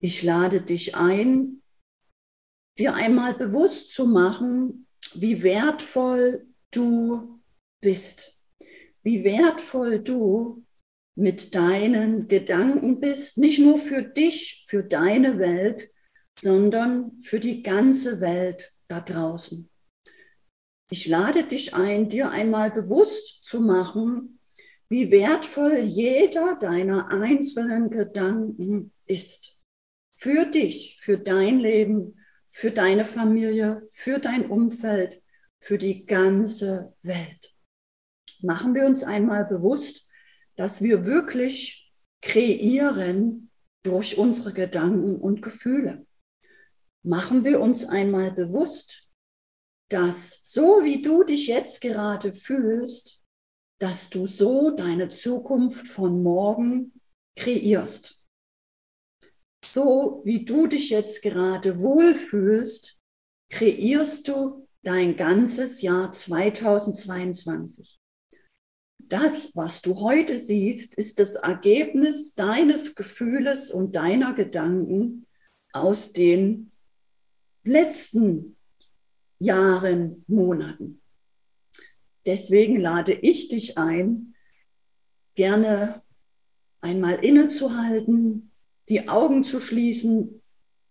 Ich lade dich ein, dir einmal bewusst zu machen, wie wertvoll du bist, wie wertvoll du mit deinen Gedanken bist, nicht nur für dich, für deine Welt, sondern für die ganze Welt da draußen. Ich lade dich ein, dir einmal bewusst zu machen, wie wertvoll jeder deiner einzelnen Gedanken ist. Für dich, für dein Leben, für deine Familie, für dein Umfeld, für die ganze Welt. Machen wir uns einmal bewusst, dass wir wirklich kreieren durch unsere Gedanken und Gefühle. Machen wir uns einmal bewusst, dass so wie du dich jetzt gerade fühlst, dass du so deine Zukunft von morgen kreierst. So wie du dich jetzt gerade wohlfühlst, kreierst du dein ganzes Jahr 2022. Das, was du heute siehst, ist das Ergebnis deines Gefühles und deiner Gedanken aus den letzten Jahren, Monaten. Deswegen lade ich dich ein, gerne einmal innezuhalten, die Augen zu schließen,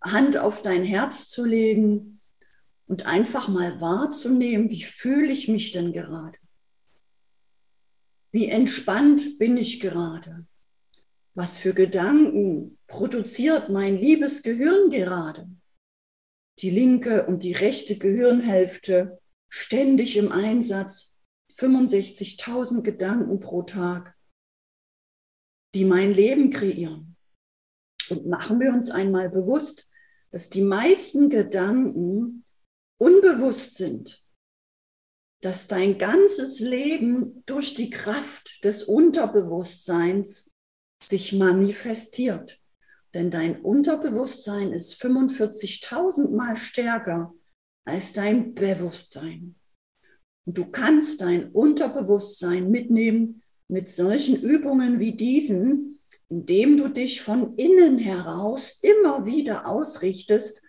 Hand auf dein Herz zu legen und einfach mal wahrzunehmen, wie fühle ich mich denn gerade? Wie entspannt bin ich gerade? Was für Gedanken produziert mein liebes Gehirn gerade? die linke und die rechte Gehirnhälfte ständig im Einsatz, 65.000 Gedanken pro Tag, die mein Leben kreieren. Und machen wir uns einmal bewusst, dass die meisten Gedanken unbewusst sind, dass dein ganzes Leben durch die Kraft des Unterbewusstseins sich manifestiert. Denn dein Unterbewusstsein ist 45.000 Mal stärker als dein Bewusstsein. Und du kannst dein Unterbewusstsein mitnehmen mit solchen Übungen wie diesen, indem du dich von innen heraus immer wieder ausrichtest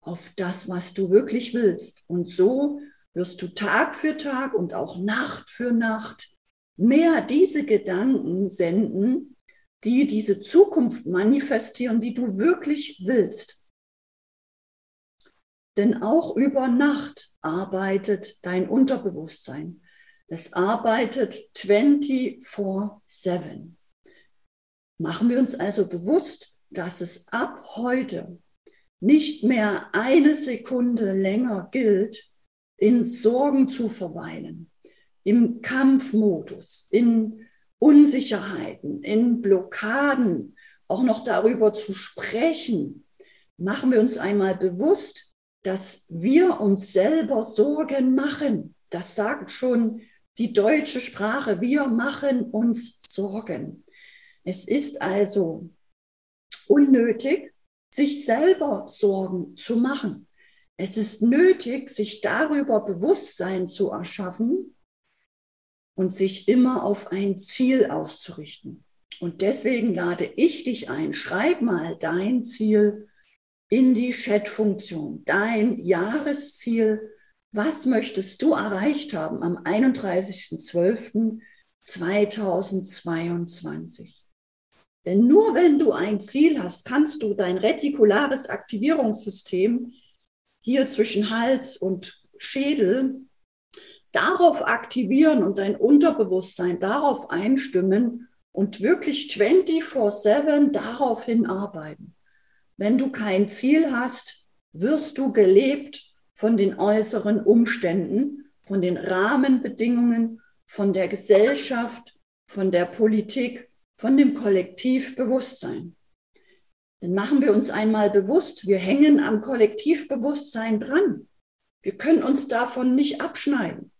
auf das, was du wirklich willst. Und so wirst du Tag für Tag und auch Nacht für Nacht mehr diese Gedanken senden, die diese Zukunft manifestieren, die du wirklich willst. Denn auch über Nacht arbeitet dein Unterbewusstsein. Es arbeitet 24/7. Machen wir uns also bewusst, dass es ab heute nicht mehr eine Sekunde länger gilt, in Sorgen zu verweilen, im Kampfmodus, in Unsicherheiten, in Blockaden, auch noch darüber zu sprechen, machen wir uns einmal bewusst, dass wir uns selber Sorgen machen. Das sagt schon die deutsche Sprache. Wir machen uns Sorgen. Es ist also unnötig, sich selber Sorgen zu machen. Es ist nötig, sich darüber Bewusstsein zu erschaffen, und sich immer auf ein Ziel auszurichten. Und deswegen lade ich dich ein, schreib mal dein Ziel in die Chat-Funktion, dein Jahresziel. Was möchtest du erreicht haben am 31.12.2022? Denn nur wenn du ein Ziel hast, kannst du dein retikulares Aktivierungssystem hier zwischen Hals und Schädel darauf aktivieren und dein Unterbewusstsein darauf einstimmen und wirklich 24/7 darauf hinarbeiten. Wenn du kein Ziel hast, wirst du gelebt von den äußeren Umständen, von den Rahmenbedingungen, von der Gesellschaft, von der Politik, von dem Kollektivbewusstsein. Dann machen wir uns einmal bewusst, wir hängen am Kollektivbewusstsein dran. Wir können uns davon nicht abschneiden.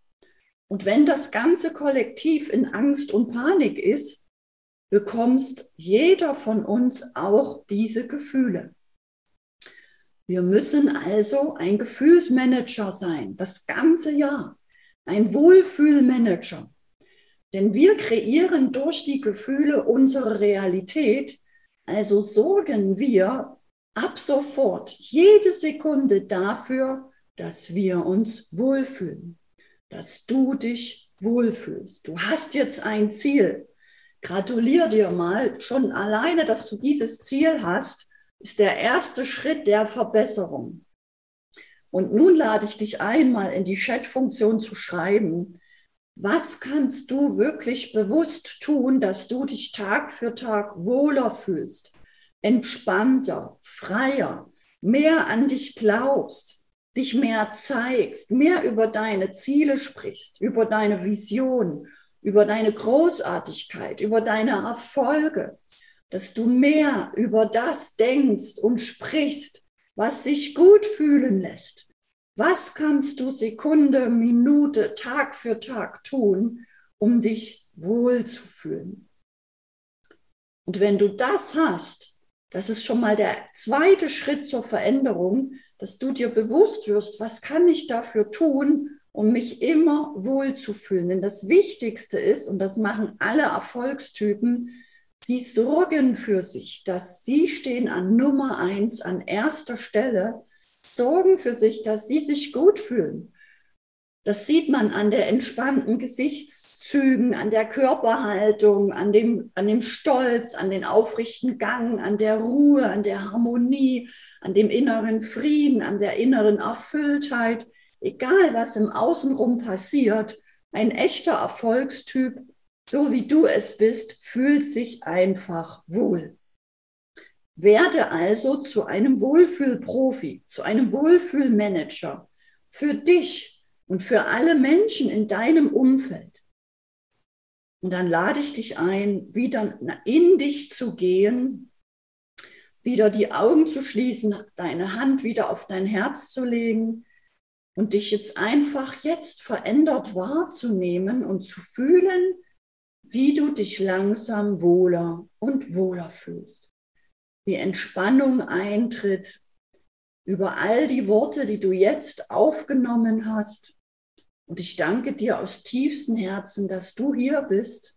Und wenn das ganze Kollektiv in Angst und Panik ist, bekommst jeder von uns auch diese Gefühle. Wir müssen also ein Gefühlsmanager sein, das ganze Jahr, ein Wohlfühlmanager. Denn wir kreieren durch die Gefühle unsere Realität, also sorgen wir ab sofort jede Sekunde dafür, dass wir uns wohlfühlen, dass du dich wohlfühlst. Du hast jetzt ein Ziel. Gratulier dir mal. Schon alleine, dass du dieses Ziel hast, ist der erste Schritt der Verbesserung. Und nun lade ich dich ein, mal in die Chat-Funktion zu schreiben, was kannst du wirklich bewusst tun, dass du dich Tag für Tag wohler fühlst, entspannter, freier, mehr an dich glaubst, dich mehr zeigst, mehr über deine Ziele sprichst, über deine Vision, über deine Großartigkeit, über deine Erfolge, dass du mehr über das denkst und sprichst, was sich gut fühlen lässt, was kannst du Sekunde, Minute, Tag für Tag tun, um dich wohlzufühlen? Und wenn du das hast, das ist schon mal der zweite Schritt zur Veränderung, dass du dir bewusst wirst, was kann ich dafür tun, um mich immer wohlzufühlen. Denn das Wichtigste ist, und das machen alle Erfolgstypen, sie sorgen für sich, dass sie stehen an Nummer eins, an erster Stelle sorgen für sich, dass sie sich gut fühlen. Das sieht man an der entspannten Gesichtszügen, an der Körperhaltung, an dem, an dem Stolz, an den aufrichten Gang, an der Ruhe, an der Harmonie, an dem inneren Frieden, an der inneren Erfülltheit. Egal, was im Außenrum passiert, ein echter Erfolgstyp, so wie du es bist, fühlt sich einfach wohl. Werde also zu einem Wohlfühlprofi, zu einem Wohlfühlmanager für dich und für alle Menschen in deinem Umfeld. Und dann lade ich dich ein, wieder in dich zu gehen, wieder die Augen zu schließen, deine Hand wieder auf dein Herz zu legen und dich jetzt einfach jetzt verändert wahrzunehmen und zu fühlen, wie du dich langsam wohler und wohler fühlst wie Entspannung eintritt über all die Worte, die du jetzt aufgenommen hast. Und ich danke dir aus tiefstem Herzen, dass du hier bist,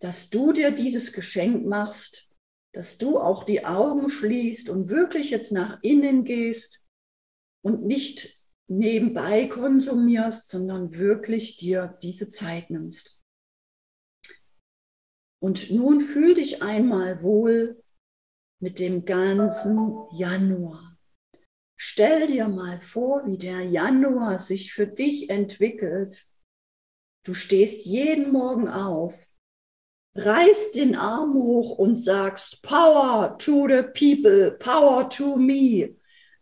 dass du dir dieses Geschenk machst, dass du auch die Augen schließt und wirklich jetzt nach innen gehst und nicht nebenbei konsumierst, sondern wirklich dir diese Zeit nimmst. Und nun fühl dich einmal wohl mit dem ganzen Januar. Stell dir mal vor, wie der Januar sich für dich entwickelt. Du stehst jeden Morgen auf, reißt den Arm hoch und sagst, Power to the people, Power to me.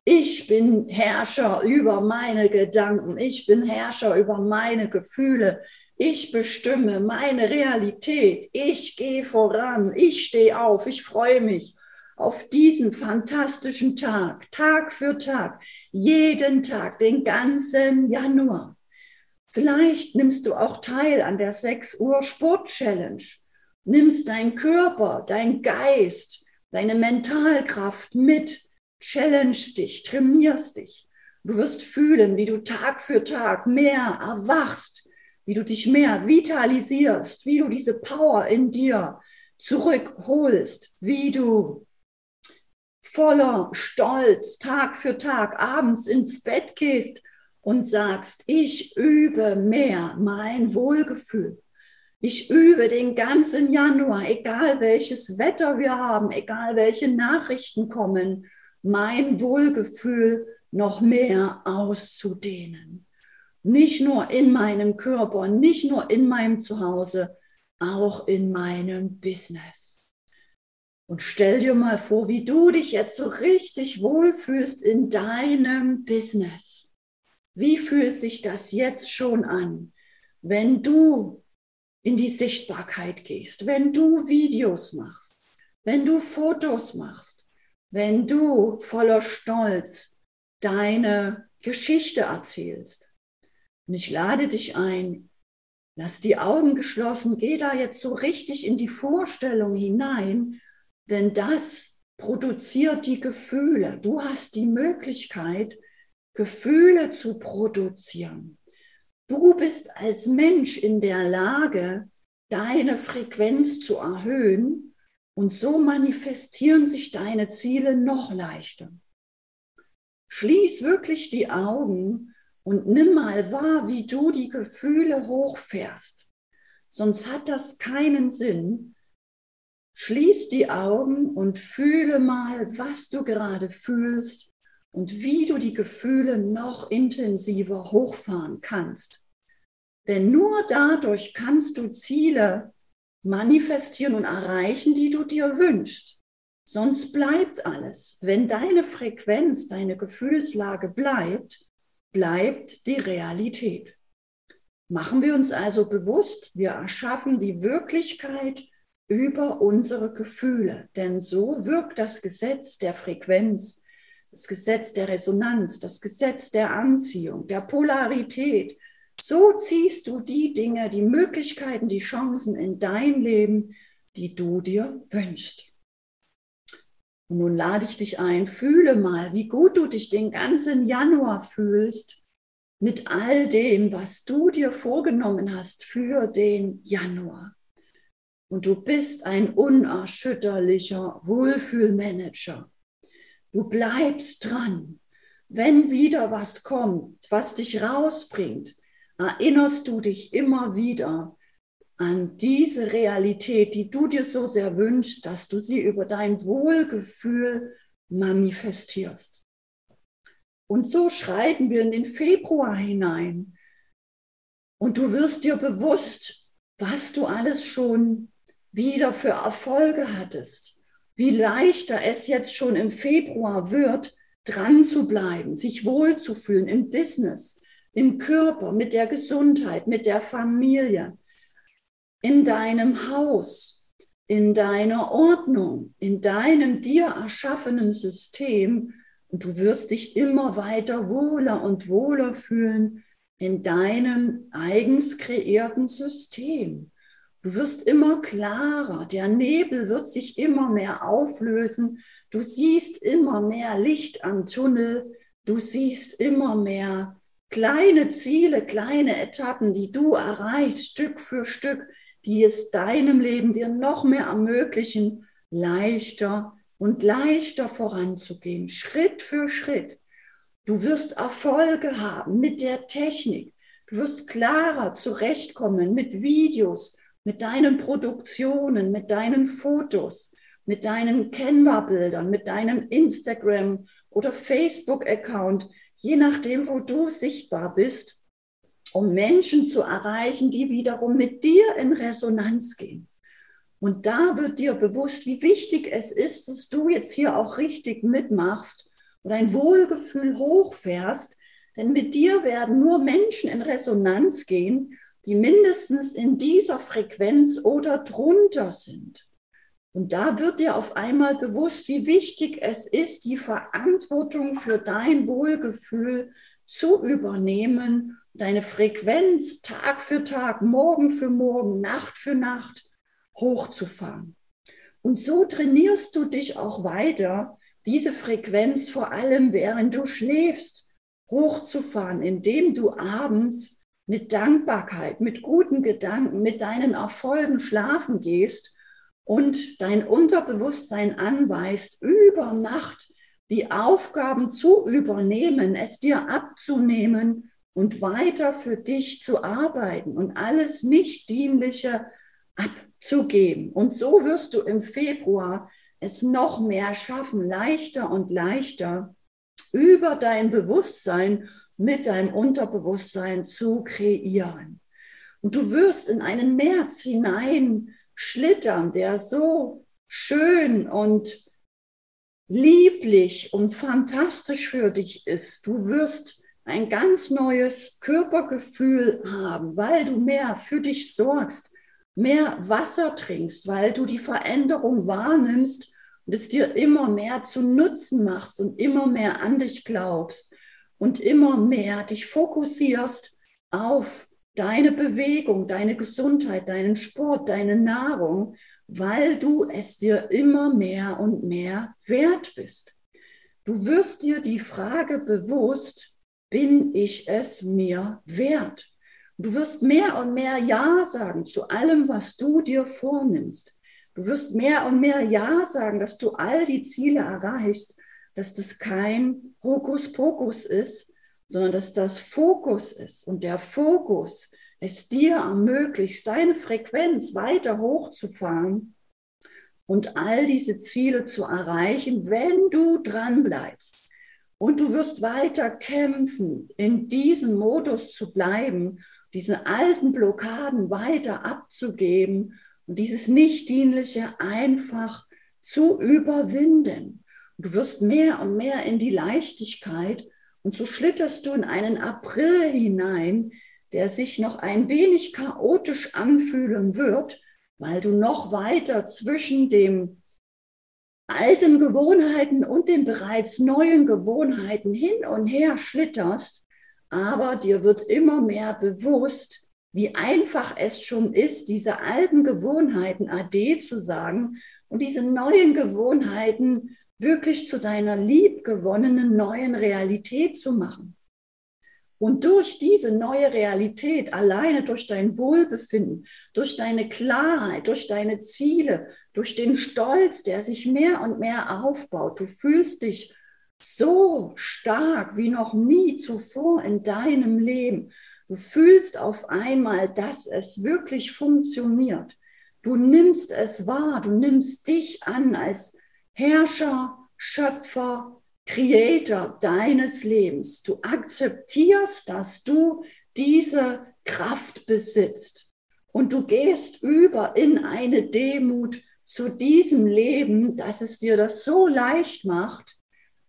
Ich bin Herrscher über meine Gedanken, ich bin Herrscher über meine Gefühle, ich bestimme meine Realität, ich gehe voran, ich stehe auf, ich freue mich auf diesen fantastischen Tag, Tag für Tag, jeden Tag, den ganzen Januar. Vielleicht nimmst du auch teil an der 6 Uhr Sport Challenge. Nimmst deinen Körper, dein Geist, deine Mentalkraft mit, challenge dich, trainierst dich. Du wirst fühlen, wie du Tag für Tag mehr erwachst, wie du dich mehr vitalisierst, wie du diese Power in dir zurückholst, wie du voller Stolz Tag für Tag abends ins Bett gehst und sagst, ich übe mehr mein Wohlgefühl. Ich übe den ganzen Januar, egal welches Wetter wir haben, egal welche Nachrichten kommen, mein Wohlgefühl noch mehr auszudehnen. Nicht nur in meinem Körper, nicht nur in meinem Zuhause, auch in meinem Business. Und stell dir mal vor, wie du dich jetzt so richtig wohlfühlst in deinem Business. Wie fühlt sich das jetzt schon an, wenn du in die Sichtbarkeit gehst, wenn du Videos machst, wenn du Fotos machst, wenn du voller Stolz deine Geschichte erzählst. Und ich lade dich ein, lass die Augen geschlossen, geh da jetzt so richtig in die Vorstellung hinein, denn das produziert die Gefühle. Du hast die Möglichkeit, Gefühle zu produzieren. Du bist als Mensch in der Lage, deine Frequenz zu erhöhen Und so manifestieren sich deine Ziele noch leichter. Schließ wirklich die Augen und nimm mal wahr, wie du die Gefühle hochfährst. Sonst hat das keinen Sinn. Schließ die Augen und fühle mal, was du gerade fühlst und wie du die Gefühle noch intensiver hochfahren kannst. Denn nur dadurch kannst du Ziele manifestieren und erreichen, die du dir wünschst. Sonst bleibt alles. Wenn deine Frequenz, deine Gefühlslage bleibt, bleibt die Realität. Machen wir uns also bewusst, wir erschaffen die Wirklichkeit über unsere Gefühle. Denn so wirkt das Gesetz der Frequenz, das Gesetz der Resonanz, das Gesetz der Anziehung, der Polarität, so ziehst du die Dinge, die Möglichkeiten, die Chancen in dein Leben, die du dir wünschst. Und nun lade ich dich ein, fühle mal, wie gut du dich den ganzen Januar fühlst mit all dem, was du dir vorgenommen hast für den Januar. Und du bist ein unerschütterlicher Wohlfühlmanager. Du bleibst dran. Wenn wieder was kommt, was dich rausbringt, erinnerst du dich immer wieder an diese Realität, die du dir so sehr wünschst, dass du sie über dein Wohlgefühl manifestierst. Und so schreiten wir in den Februar hinein. Und du wirst dir bewusst, was du alles schon wieder für Erfolge hattest. Wie leichter es jetzt schon im Februar wird, dran zu bleiben, sich wohlzufühlen im Business, im Körper, mit der Gesundheit, mit der Familie, in deinem Haus, in deiner Ordnung, in deinem dir erschaffenen System. Und du wirst dich immer weiter wohler und wohler fühlen in deinem eigens kreierten System. Du wirst immer klarer, der Nebel wird sich immer mehr auflösen, du siehst immer mehr Licht am Tunnel, du siehst immer mehr kleine Ziele, kleine Etappen, die du erreichst, Stück für Stück, die es deinem Leben dir noch mehr ermöglichen, leichter und leichter voranzugehen, Schritt für Schritt. Du wirst Erfolge haben mit der Technik. Du wirst klarer zurechtkommen mit Videos, mit deinen Produktionen, mit deinen Fotos, mit deinen Canva-Bildern, mit deinem Instagram- oder Facebook-Account, je nachdem, wo du sichtbar bist, um Menschen zu erreichen, die wiederum mit dir in Resonanz gehen. Und da wird dir bewusst, wie wichtig es ist, dass du jetzt hier auch richtig mitmachst und dein Wohlgefühl hochfährst, denn mit dir werden nur Menschen in Resonanz gehen, die mindestens in dieser Frequenz oder drunter sind. Und da wird dir auf einmal bewusst, wie wichtig es ist, die Verantwortung für dein Wohlgefühl zu übernehmen, deine Frequenz Tag für Tag, Morgen für Morgen, Nacht für Nacht hochzufahren. Und so trainierst du dich auch weiter, diese Frequenz vor allem während du schläfst, hochzufahren, indem du abends mit Dankbarkeit, mit guten Gedanken, mit deinen Erfolgen schlafen gehst und dein Unterbewusstsein anweist, über Nacht die Aufgaben zu übernehmen, es dir abzunehmen und weiter für dich zu arbeiten und alles Nicht-Dienliche abzugeben. Und so wirst du im Februar es noch mehr schaffen, leichter und leichter über dein Bewusstsein mit deinem Unterbewusstsein zu kreieren. Und du wirst in einen März hinein schlittern, der so schön und lieblich und fantastisch für dich ist. Du wirst ein ganz neues Körpergefühl haben, weil du mehr für dich sorgst, mehr Wasser trinkst, weil du die Veränderung wahrnimmst und es dir immer mehr zu Nutzen machst und immer mehr an dich glaubst und immer mehr dich fokussierst auf deine Bewegung, deine Gesundheit, deinen Sport, deine Nahrung, weil du es dir immer mehr und mehr wert bist. Du wirst dir die Frage bewusst, bin ich es mir wert? Du wirst mehr und mehr Ja sagen zu allem, was du dir vornimmst. Du wirst mehr und mehr Ja sagen, dass du all die Ziele erreichst, dass das kein Hokuspokus ist, sondern dass das Fokus ist. Und der Fokus es dir ermöglicht, deine Frequenz weiter hochzufahren und all diese Ziele zu erreichen, wenn du dran bleibst. Und du wirst weiter kämpfen, in diesem Modus zu bleiben, diese alten Blockaden weiter abzugeben und dieses Nichtdienliche einfach zu überwinden. Du wirst mehr und mehr in die Leichtigkeit und so schlitterst du in einen April hinein, der sich noch ein wenig chaotisch anfühlen wird, weil du noch weiter zwischen dem alten Gewohnheiten und den bereits neuen Gewohnheiten hin und her schlitterst, aber dir wird immer mehr bewusst, wie einfach es schon ist, diese alten Gewohnheiten ade zu sagen und diese neuen Gewohnheiten wirklich zu deiner liebgewonnenen neuen Realität zu machen. Und durch diese neue Realität, alleine durch dein Wohlbefinden, durch deine Klarheit, durch deine Ziele, durch den Stolz, der sich mehr und mehr aufbaut, du fühlst dich so stark wie noch nie zuvor in deinem Leben. Du fühlst auf einmal, dass es wirklich funktioniert. Du nimmst es wahr, du nimmst dich an als Herrscher, Schöpfer, Creator deines Lebens. Du akzeptierst, dass du diese Kraft besitzt. Und du gehst über in eine Demut zu diesem Leben, dass es dir das so leicht macht.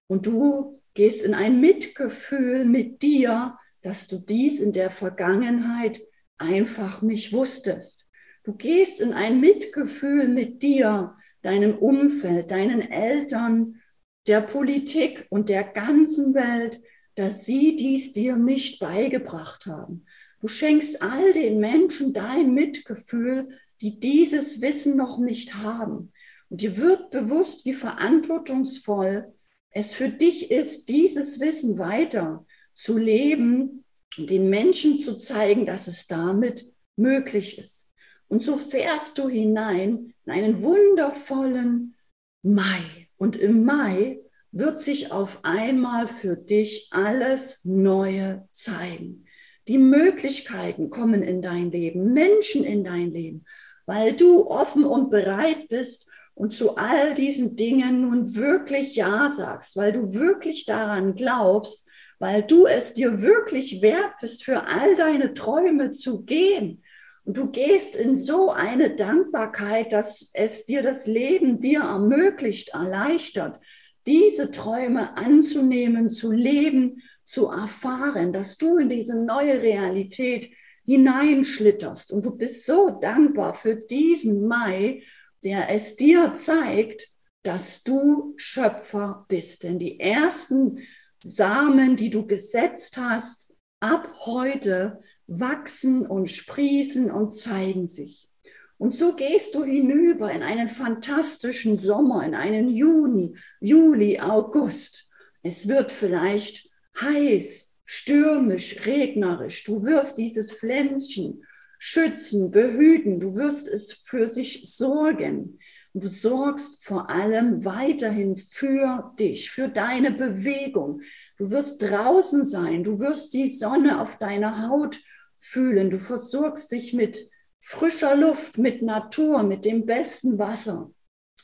Und du gehst in ein Mitgefühl mit dir, dass du dies in der Vergangenheit einfach nicht wusstest. Du gehst in ein Mitgefühl mit dir, deinem Umfeld, deinen Eltern, der Politik und der ganzen Welt, dass sie dies dir nicht beigebracht haben. Du schenkst all den Menschen dein Mitgefühl, die dieses Wissen noch nicht haben. Und dir wird bewusst, wie verantwortungsvoll es für dich ist, dieses Wissen weiter zu leben und den Menschen zu zeigen, dass es damit möglich ist. Und so fährst du hinein in einen wundervollen Mai. Und im Mai wird sich auf einmal für dich alles Neue zeigen. Die Möglichkeiten kommen in dein Leben, Menschen in dein Leben, weil du offen und bereit bist und zu all diesen Dingen nun wirklich Ja sagst, weil du wirklich daran glaubst, weil du es dir wirklich wert bist, für all deine Träume zu gehen. Du gehst in so eine Dankbarkeit, dass es dir das Leben dir ermöglicht, erleichtert, diese Träume anzunehmen, zu leben, zu erfahren, dass du in diese neue Realität hineinschlitterst. Und du bist so dankbar für diesen Mai, der es dir zeigt, dass du Schöpfer bist. Denn die ersten Samen, die du gesetzt hast, ab heute wachsen und sprießen und zeigen sich. Und so gehst du hinüber in einen fantastischen Sommer, in einen Juni, Juli, August. Es wird vielleicht heiß, stürmisch, regnerisch. Du wirst dieses Pflänzchen schützen, behüten. Du wirst es für sich sorgen. Du sorgst vor allem weiterhin für dich, für deine Bewegung. Du wirst draußen sein. Du wirst die Sonne auf deiner Haut fühlen. Du versorgst dich mit frischer Luft, mit Natur, mit dem besten Wasser.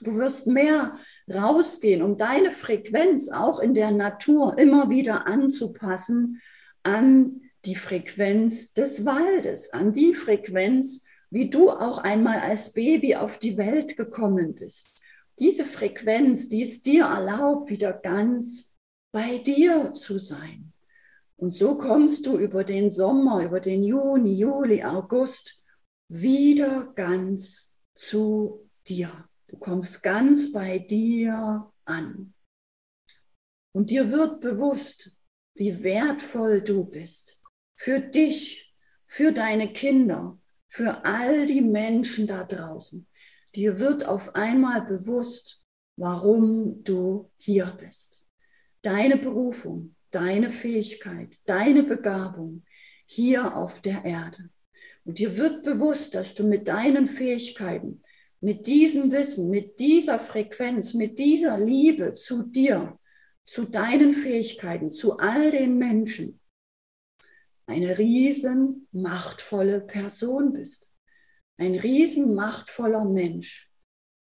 Du wirst mehr rausgehen, um deine Frequenz auch in der Natur immer wieder anzupassen an die Frequenz des Waldes, an die Frequenz, wie du auch einmal als Baby auf die Welt gekommen bist. Diese Frequenz, die es dir erlaubt, wieder ganz bei dir zu sein. Und so kommst du über den Sommer, über den Juni, Juli, August wieder ganz zu dir. Du kommst ganz bei dir an. Und dir wird bewusst, wie wertvoll du bist. Für dich, für deine Kinder, für all die Menschen da draußen. Dir wird auf einmal bewusst, warum du hier bist. Deine Berufung, deine Fähigkeit, deine Begabung hier auf der Erde. Und dir wird bewusst, dass du mit deinen Fähigkeiten mit diesem Wissen, mit dieser Frequenz, mit dieser Liebe zu dir, zu deinen Fähigkeiten, zu all den Menschen, eine riesen machtvolle Person bist. Ein riesen machtvoller Mensch.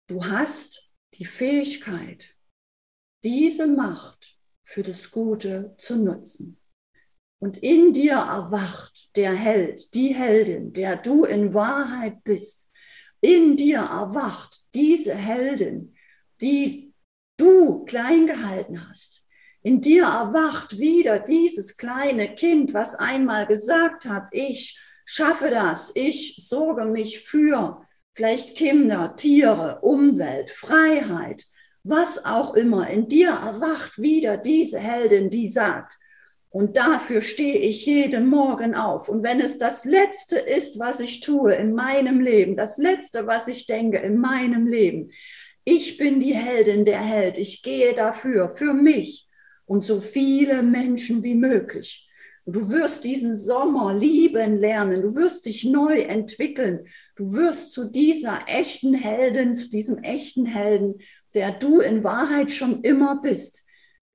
Du hast die Fähigkeit, diese Macht für das Gute zu nutzen. Und in dir erwacht der Held, die Heldin, der du in Wahrheit bist. In dir erwacht diese Heldin, die du klein gehalten hast. In dir erwacht wieder dieses kleine Kind, was einmal gesagt hat, ich schaffe das, ich sorge mich für vielleicht Kinder, Tiere, Umwelt, Freiheit, was auch immer. In dir erwacht wieder diese Heldin, die sagt, und dafür stehe ich jeden Morgen auf. Und wenn es das Letzte ist, was ich tue in meinem Leben, das Letzte, was ich denke in meinem Leben, ich bin die Heldin, der Held. Ich gehe dafür, für mich und so viele Menschen wie möglich. Du wirst diesen Sommer lieben lernen. Du wirst dich neu entwickeln. Du wirst zu dieser echten Heldin, zu diesem echten Helden, der du in Wahrheit schon immer bist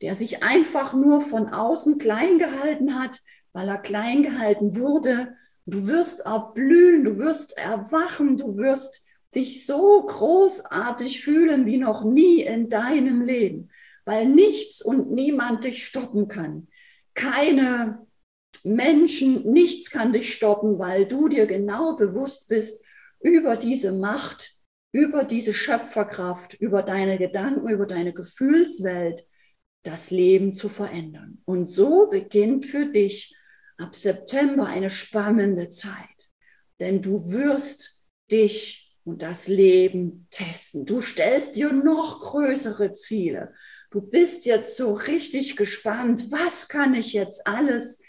der sich einfach nur von außen klein gehalten hat, weil er klein gehalten wurde. Du wirst erblühen, du wirst erwachen, du wirst dich so großartig fühlen wie noch nie in deinem Leben, weil nichts und niemand dich stoppen kann. Keine Menschen, nichts kann dich stoppen, weil du dir genau bewusst bist über diese Macht, über diese Schöpferkraft, über deine Gedanken, über deine Gefühlswelt, das Leben zu verändern. Und so beginnt für dich ab September eine spannende Zeit, denn du wirst dich und das Leben testen. Du stellst dir noch größere Ziele. Du bist jetzt so richtig gespannt, was kann ich jetzt alles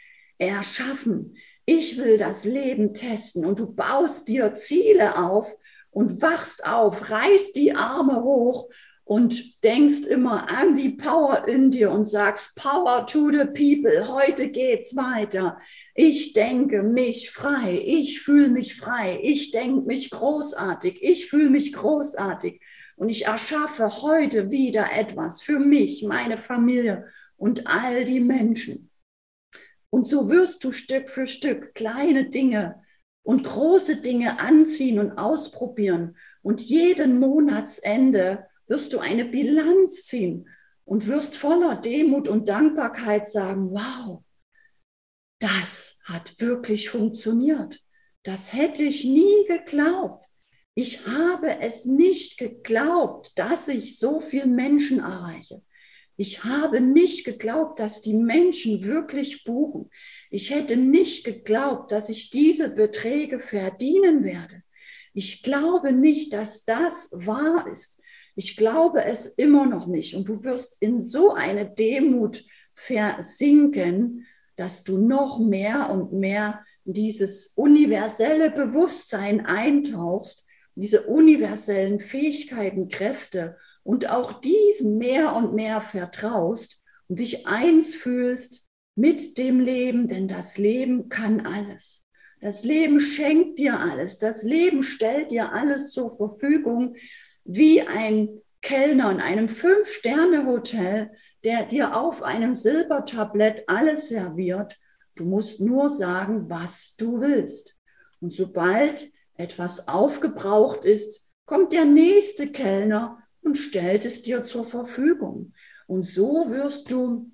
erschaffen? Ich will das Leben testen und du baust dir Ziele auf und wachst auf, reißt die Arme hoch und denkst immer an die Power in dir und sagst, Power to the people, heute geht's weiter. Ich denke mich frei, ich fühle mich frei, ich denke mich großartig, ich fühle mich großartig und ich erschaffe heute wieder etwas für mich, meine Familie und all die Menschen. Und so wirst du Stück für Stück kleine Dinge und große Dinge anziehen und ausprobieren und jeden Monatsende wirst du eine Bilanz ziehen und wirst voller Demut und Dankbarkeit sagen, wow, das hat wirklich funktioniert. Das hätte ich nie geglaubt. Ich habe es nicht geglaubt, dass ich so viel Menschen erreiche. Ich habe nicht geglaubt, dass die Menschen wirklich buchen. Ich hätte nicht geglaubt, dass ich diese Beträge verdienen werde. Ich glaube nicht, dass das wahr ist. Ich glaube es immer noch nicht. Und du wirst in so eine Demut versinken, dass du noch mehr und mehr dieses universelle Bewusstsein eintauchst, diese universellen Fähigkeiten, Kräfte und auch diesen mehr und mehr vertraust und dich eins fühlst mit dem Leben, denn das Leben kann alles. Das Leben schenkt dir alles. Das Leben stellt dir alles zur Verfügung wie ein Kellner in einem Fünf-Sterne-Hotel, der dir auf einem Silbertablett alles serviert. Du musst nur sagen, was du willst. Und sobald etwas aufgebraucht ist, kommt der nächste Kellner und stellt es dir zur Verfügung. Und so wirst du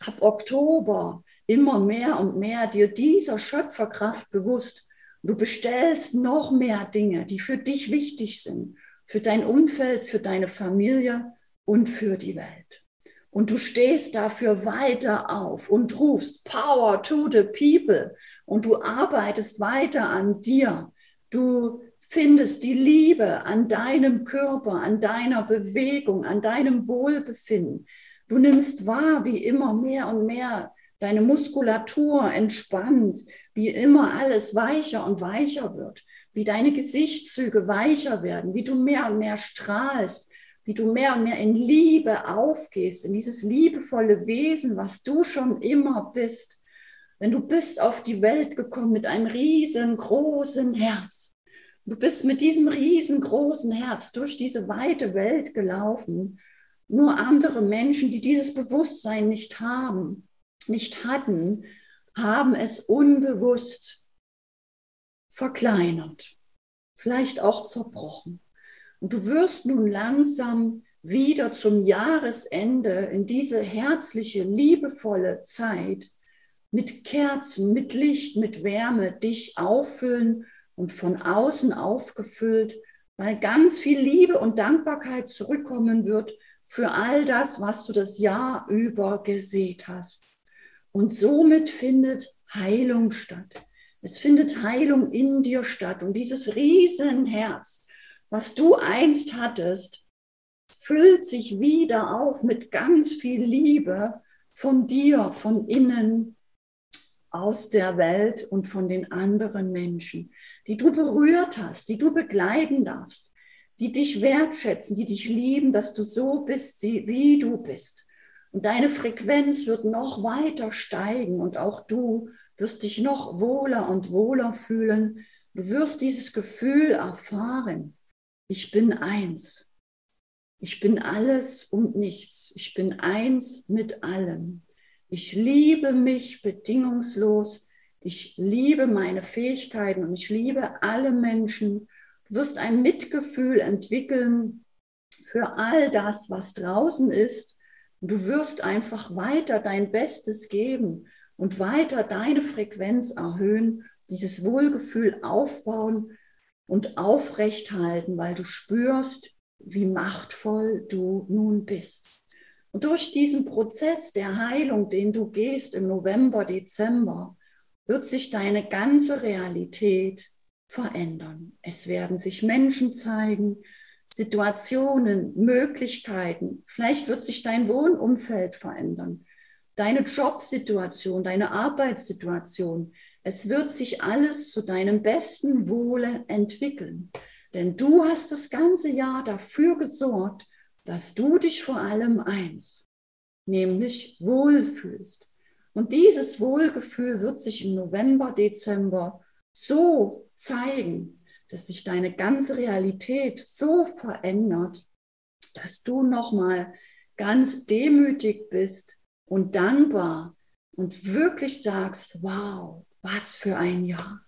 ab Oktober immer mehr und mehr dir dieser Schöpferkraft bewusst. Du bestellst noch mehr Dinge, die für dich wichtig sind für dein Umfeld, für deine Familie und für die Welt. Und du stehst dafür weiter auf und rufst Power to the people und du arbeitest weiter an dir. Du findest die Liebe an deinem Körper, an deiner Bewegung, an deinem Wohlbefinden. Du nimmst wahr, wie immer mehr und mehr deine Muskulatur entspannt, wie immer alles weicher und weicher wird wie deine Gesichtszüge weicher werden, wie du mehr und mehr strahlst, wie du mehr und mehr in Liebe aufgehst, in dieses liebevolle Wesen, was du schon immer bist. Denn du bist auf die Welt gekommen mit einem riesengroßen Herz. Du bist mit diesem riesengroßen Herz durch diese weite Welt gelaufen. Nur andere Menschen, die dieses Bewusstsein nicht haben, nicht hatten, haben es unbewusst verkleinert, vielleicht auch zerbrochen. Und du wirst nun langsam wieder zum Jahresende in diese herzliche, liebevolle Zeit mit Kerzen, mit Licht, mit Wärme dich auffüllen und von außen aufgefüllt, weil ganz viel Liebe und Dankbarkeit zurückkommen wird für all das, was du das Jahr über gesät hast. Und somit findet Heilung statt. Es findet Heilung in dir statt. Und dieses Riesenherz, was du einst hattest, füllt sich wieder auf mit ganz viel Liebe von dir, von innen aus der Welt und von den anderen Menschen, die du berührt hast, die du begleiten darfst, die dich wertschätzen, die dich lieben, dass du so bist, wie du bist. Und deine Frequenz wird noch weiter steigen und auch du wirst dich noch wohler und wohler fühlen. Du wirst dieses Gefühl erfahren. Ich bin eins. Ich bin alles und nichts. Ich bin eins mit allem. Ich liebe mich bedingungslos. Ich liebe meine Fähigkeiten und ich liebe alle Menschen. Du wirst ein Mitgefühl entwickeln für all das, was draußen ist. Du wirst einfach weiter dein Bestes geben und weiter deine Frequenz erhöhen, dieses Wohlgefühl aufbauen und aufrechthalten, weil du spürst, wie machtvoll du nun bist. Und durch diesen Prozess der Heilung, den du gehst im November, Dezember, wird sich deine ganze Realität verändern. Es werden sich Menschen zeigen, Situationen, Möglichkeiten. Vielleicht wird sich dein Wohnumfeld verändern, deine Jobsituation, deine Arbeitssituation. Es wird sich alles zu deinem besten Wohle entwickeln. Denn du hast das ganze Jahr dafür gesorgt, dass du dich vor allem eins, nämlich wohlfühlst. Und dieses Wohlgefühl wird sich im November, Dezember so zeigen, dass sich deine ganze Realität so verändert, dass du nochmal ganz demütig bist und dankbar und wirklich sagst, wow, was für ein Jahr.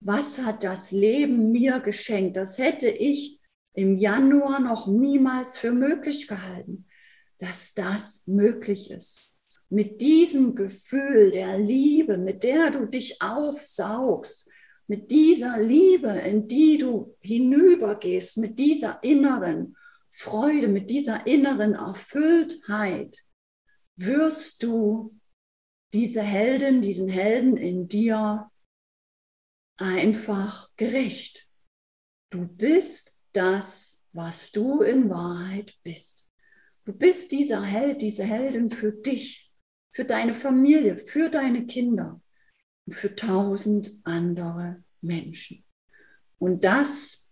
Was hat das Leben mir geschenkt? Das hätte ich im Januar noch niemals für möglich gehalten, dass das möglich ist. Mit diesem Gefühl der Liebe, mit der du dich aufsaugst, mit dieser Liebe, in die du hinübergehst, mit dieser inneren Freude, mit dieser inneren Erfülltheit, wirst du diese Heldin, diesen Helden in dir einfach gerecht. Du bist das, was du in Wahrheit bist. Du bist dieser Held, diese Heldin für dich, für deine Familie, für deine Kinder und für tausend andere Menschen. Und das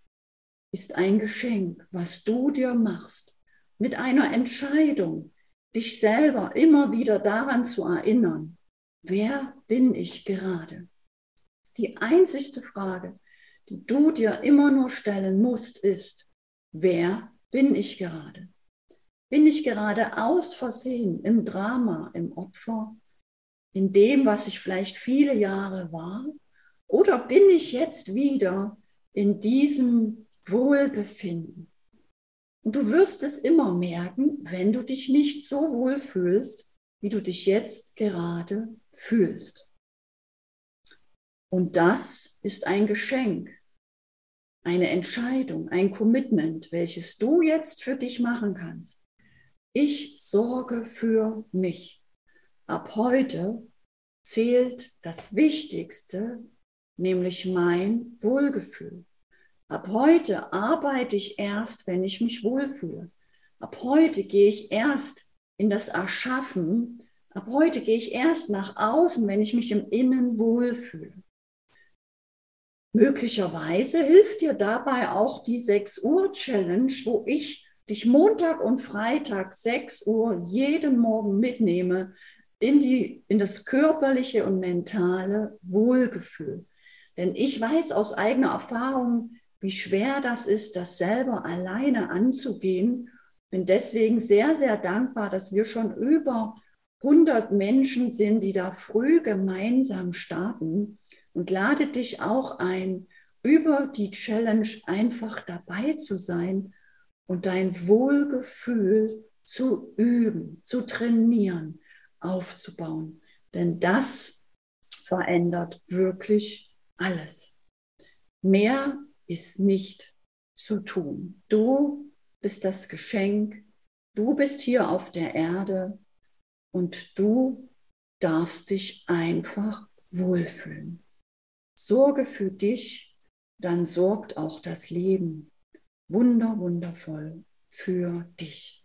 ist ein Geschenk, was du dir machst, mit einer Entscheidung, dich selber immer wieder daran zu erinnern, wer bin ich gerade? Die einzigste Frage, die du dir immer nur stellen musst, ist, wer bin ich gerade? Bin ich gerade aus Versehen im Drama, im Opfer, in dem, was ich vielleicht viele Jahre war? Oder bin ich jetzt wieder in diesem Wohlbefinden? Und du wirst es immer merken, wenn du dich nicht so wohl fühlst, wie du dich jetzt gerade fühlst. Und das ist ein Geschenk, eine Entscheidung, ein Commitment, welches du jetzt für dich machen kannst. Ich sorge für mich. Ab heute zählt das Wichtigste, nämlich mein Wohlgefühl. Ab heute arbeite ich erst, wenn ich mich wohlfühle. Ab heute gehe ich erst in das Erschaffen. Ab heute gehe ich erst nach außen, wenn ich mich im Innen wohlfühle. Möglicherweise hilft dir dabei auch die 6 Uhr Challenge, wo ich dich Montag und Freitag 6 Uhr jeden Morgen mitnehme in, die, in das körperliche und mentale Wohlgefühl. Denn ich weiß aus eigener Erfahrung, wie schwer das ist, das selber alleine anzugehen. Bin deswegen sehr, sehr dankbar, dass wir schon über 100 Menschen sind, die da früh gemeinsam starten und lade dich auch ein, über die Challenge einfach dabei zu sein und dein Wohlgefühl zu üben, zu trainieren, aufzubauen. Denn das verändert wirklich alles. Mehr ist nicht zu tun. Du bist das Geschenk. Du bist hier auf der Erde und du darfst dich einfach wohlfühlen. Sorge für dich, dann sorgt auch das Leben wunder, wundervoll für dich.